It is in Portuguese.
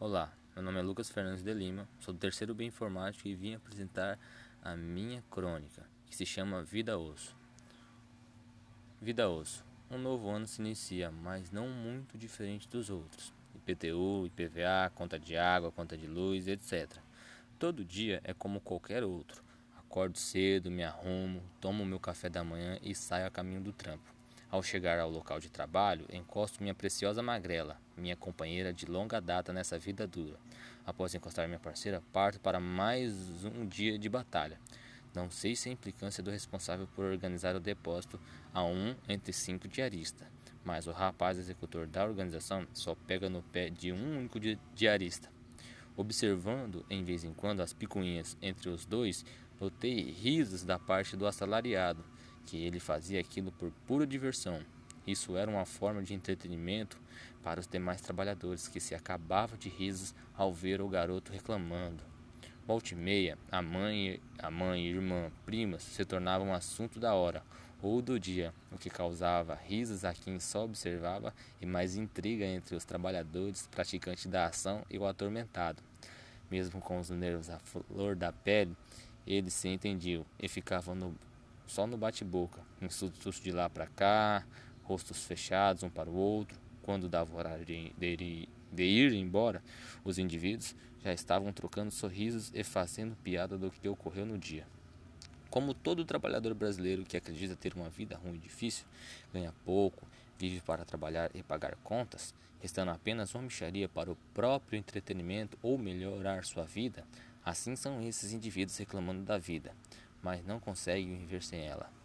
Olá, meu nome é Lucas Fernandes de Lima, sou do terceiro B Informático e vim apresentar a minha crônica, que se chama Vida Osso. Vida Osso. Um novo ano se inicia, mas não muito diferente dos outros. IPTU, IPVA, conta de água, conta de luz, etc. Todo dia é como qualquer outro. Acordo cedo, me arrumo, tomo meu café da manhã e saio a caminho do trampo. Ao chegar ao local de trabalho, encosto minha preciosa magrela, minha companheira de longa data nessa vida dura. Após encostar minha parceira, parto para mais um dia de batalha. Não sei se a implicância do responsável por organizar o depósito a um entre cinco diaristas, mas o rapaz executor da organização só pega no pé de um único diarista. Observando em vez em quando as picuinhas entre os dois, notei risos da parte do assalariado que ele fazia aquilo por pura diversão. Isso era uma forma de entretenimento para os demais trabalhadores que se acabavam de risos ao ver o garoto reclamando. Volte e meia, a mãe, a mãe, irmã, primas se tornavam um assunto da hora ou do dia, o que causava risos a quem só observava e mais intriga entre os trabalhadores praticantes da ação e o atormentado. Mesmo com os nervos à flor da pele, eles se entendiam e ficavam no só no bate-boca, insultos de lá para cá, rostos fechados um para o outro. Quando dava o horário de, de, de ir embora, os indivíduos já estavam trocando sorrisos e fazendo piada do que ocorreu no dia. Como todo trabalhador brasileiro que acredita ter uma vida ruim e difícil, ganha pouco, vive para trabalhar e pagar contas, restando apenas uma micharia para o próprio entretenimento ou melhorar sua vida, assim são esses indivíduos reclamando da vida mas não conseguem viver sem ela.